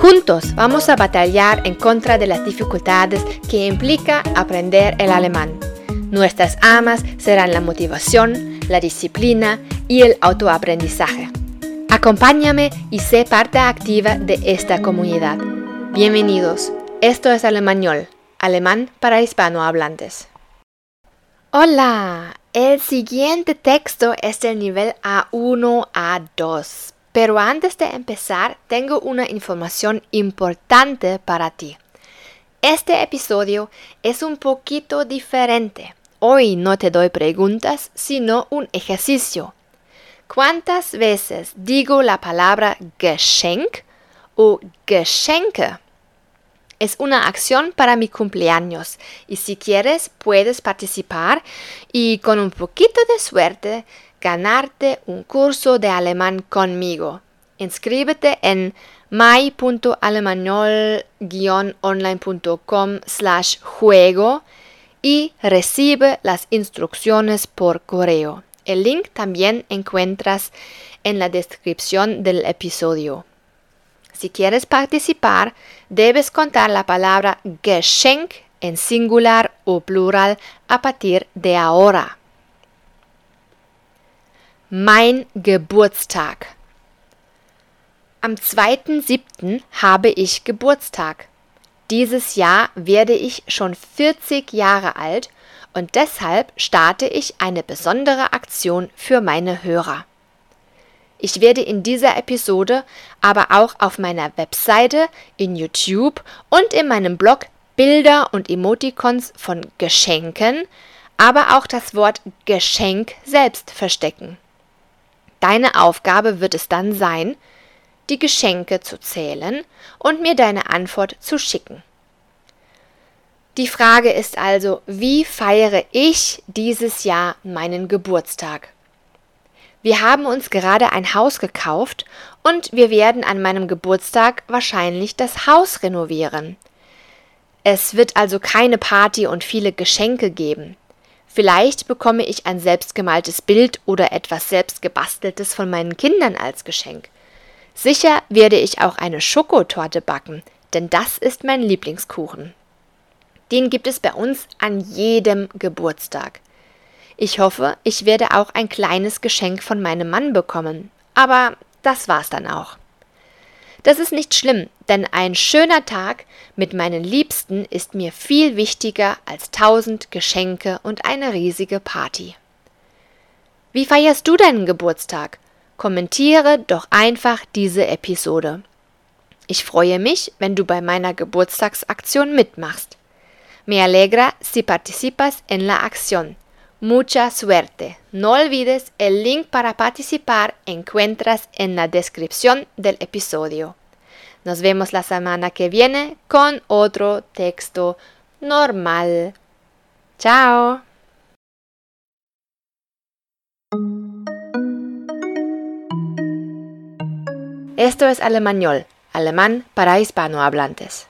Juntos vamos a batallar en contra de las dificultades que implica aprender el alemán. Nuestras amas serán la motivación, la disciplina y el autoaprendizaje. Acompáñame y sé parte activa de esta comunidad. Bienvenidos. Esto es Alemañol, alemán para hispanohablantes. Hola, el siguiente texto es del nivel A1 A2 pero antes de empezar, tengo una información importante para ti. Este episodio es un poquito diferente. Hoy no te doy preguntas, sino un ejercicio. ¿Cuántas veces digo la palabra Geschenk o Geschenke? Es una acción para mi cumpleaños y si quieres puedes participar y con un poquito de suerte ganarte un curso de alemán conmigo. Inscríbete en my.alemanol-online.com slash juego y recibe las instrucciones por correo. El link también encuentras en la descripción del episodio. Si quieres participar, debes contar la palabra Geschenk en singular o plural a partir de ahora. Mein Geburtstag. Am 2.7. habe ich Geburtstag. Dieses Jahr werde ich schon 40 Jahre alt und deshalb starte ich eine besondere Aktion für meine Hörer. Ich werde in dieser Episode aber auch auf meiner Webseite, in YouTube und in meinem Blog Bilder und Emoticons von Geschenken, aber auch das Wort Geschenk selbst verstecken. Deine Aufgabe wird es dann sein, die Geschenke zu zählen und mir deine Antwort zu schicken. Die Frage ist also, wie feiere ich dieses Jahr meinen Geburtstag? Wir haben uns gerade ein Haus gekauft und wir werden an meinem Geburtstag wahrscheinlich das Haus renovieren. Es wird also keine Party und viele Geschenke geben. Vielleicht bekomme ich ein selbstgemaltes Bild oder etwas selbstgebasteltes von meinen Kindern als Geschenk. Sicher werde ich auch eine Schokotorte backen, denn das ist mein Lieblingskuchen. Den gibt es bei uns an jedem Geburtstag. Ich hoffe, ich werde auch ein kleines Geschenk von meinem Mann bekommen, aber das war's dann auch. Das ist nicht schlimm, denn ein schöner Tag mit meinen Liebsten ist mir viel wichtiger als tausend Geschenke und eine riesige Party. Wie feierst du deinen Geburtstag? Kommentiere doch einfach diese Episode. Ich freue mich, wenn du bei meiner Geburtstagsaktion mitmachst. Me alegra si participas en la acción. Mucha suerte. No olvides el link para participar encuentras en la descripción del episodio. Nos vemos la semana que viene con otro texto normal. Chao. Esto es Alemañol, alemán para hispanohablantes.